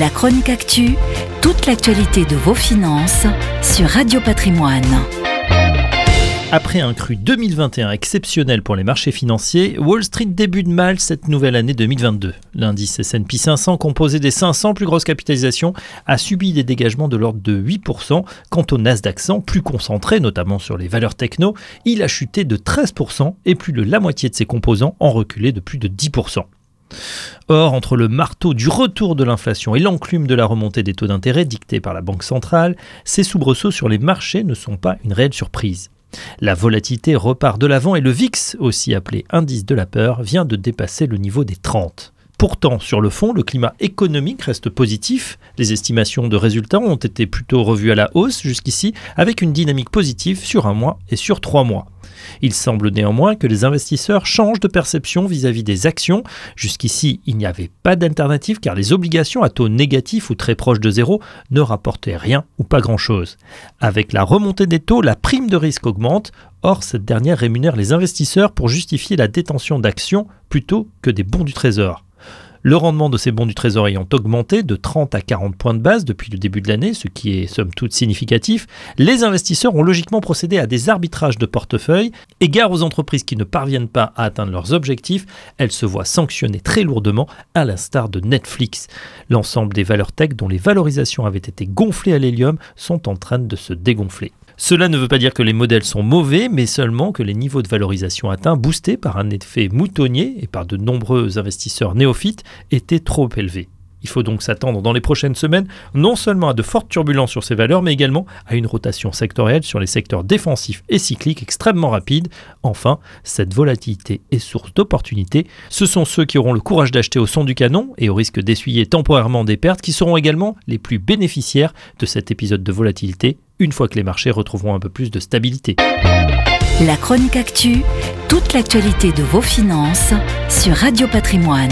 La chronique actu, toute l'actualité de vos finances sur Radio Patrimoine. Après un cru 2021 exceptionnel pour les marchés financiers, Wall Street débute mal cette nouvelle année 2022. L'indice S&P 500, composé des 500 plus grosses capitalisations, a subi des dégagements de l'ordre de 8%. Quant au Nasdaq 100, plus concentré notamment sur les valeurs techno, il a chuté de 13% et plus de la moitié de ses composants ont reculé de plus de 10%. Or, entre le marteau du retour de l'inflation et l'enclume de la remontée des taux d'intérêt dictés par la Banque centrale, ces soubresauts sur les marchés ne sont pas une réelle surprise. La volatilité repart de l'avant et le VIX, aussi appelé indice de la peur, vient de dépasser le niveau des 30. Pourtant, sur le fond, le climat économique reste positif. Les estimations de résultats ont été plutôt revues à la hausse jusqu'ici, avec une dynamique positive sur un mois et sur trois mois. Il semble néanmoins que les investisseurs changent de perception vis-à-vis des actions. Jusqu'ici, il n'y avait pas d'alternative car les obligations à taux négatif ou très proche de zéro ne rapportaient rien ou pas grand-chose. Avec la remontée des taux, la prime de risque augmente. Or, cette dernière rémunère les investisseurs pour justifier la détention d'actions plutôt que des bons du trésor. Le rendement de ces bons du Trésor ayant augmenté de 30 à 40 points de base depuis le début de l'année, ce qui est somme toute significatif, les investisseurs ont logiquement procédé à des arbitrages de portefeuille. Égard aux entreprises qui ne parviennent pas à atteindre leurs objectifs, elles se voient sanctionnées très lourdement, à l'instar de Netflix. L'ensemble des valeurs tech dont les valorisations avaient été gonflées à l'hélium sont en train de se dégonfler. Cela ne veut pas dire que les modèles sont mauvais, mais seulement que les niveaux de valorisation atteints, boostés par un effet moutonnier et par de nombreux investisseurs néophytes, étaient trop élevés. Il faut donc s'attendre dans les prochaines semaines non seulement à de fortes turbulences sur ces valeurs, mais également à une rotation sectorielle sur les secteurs défensifs et cycliques extrêmement rapide. Enfin, cette volatilité est source d'opportunités. Ce sont ceux qui auront le courage d'acheter au son du canon et au risque d'essuyer temporairement des pertes qui seront également les plus bénéficiaires de cet épisode de volatilité une fois que les marchés retrouveront un peu plus de stabilité. La chronique actu, toute l'actualité de vos finances sur Radio Patrimoine.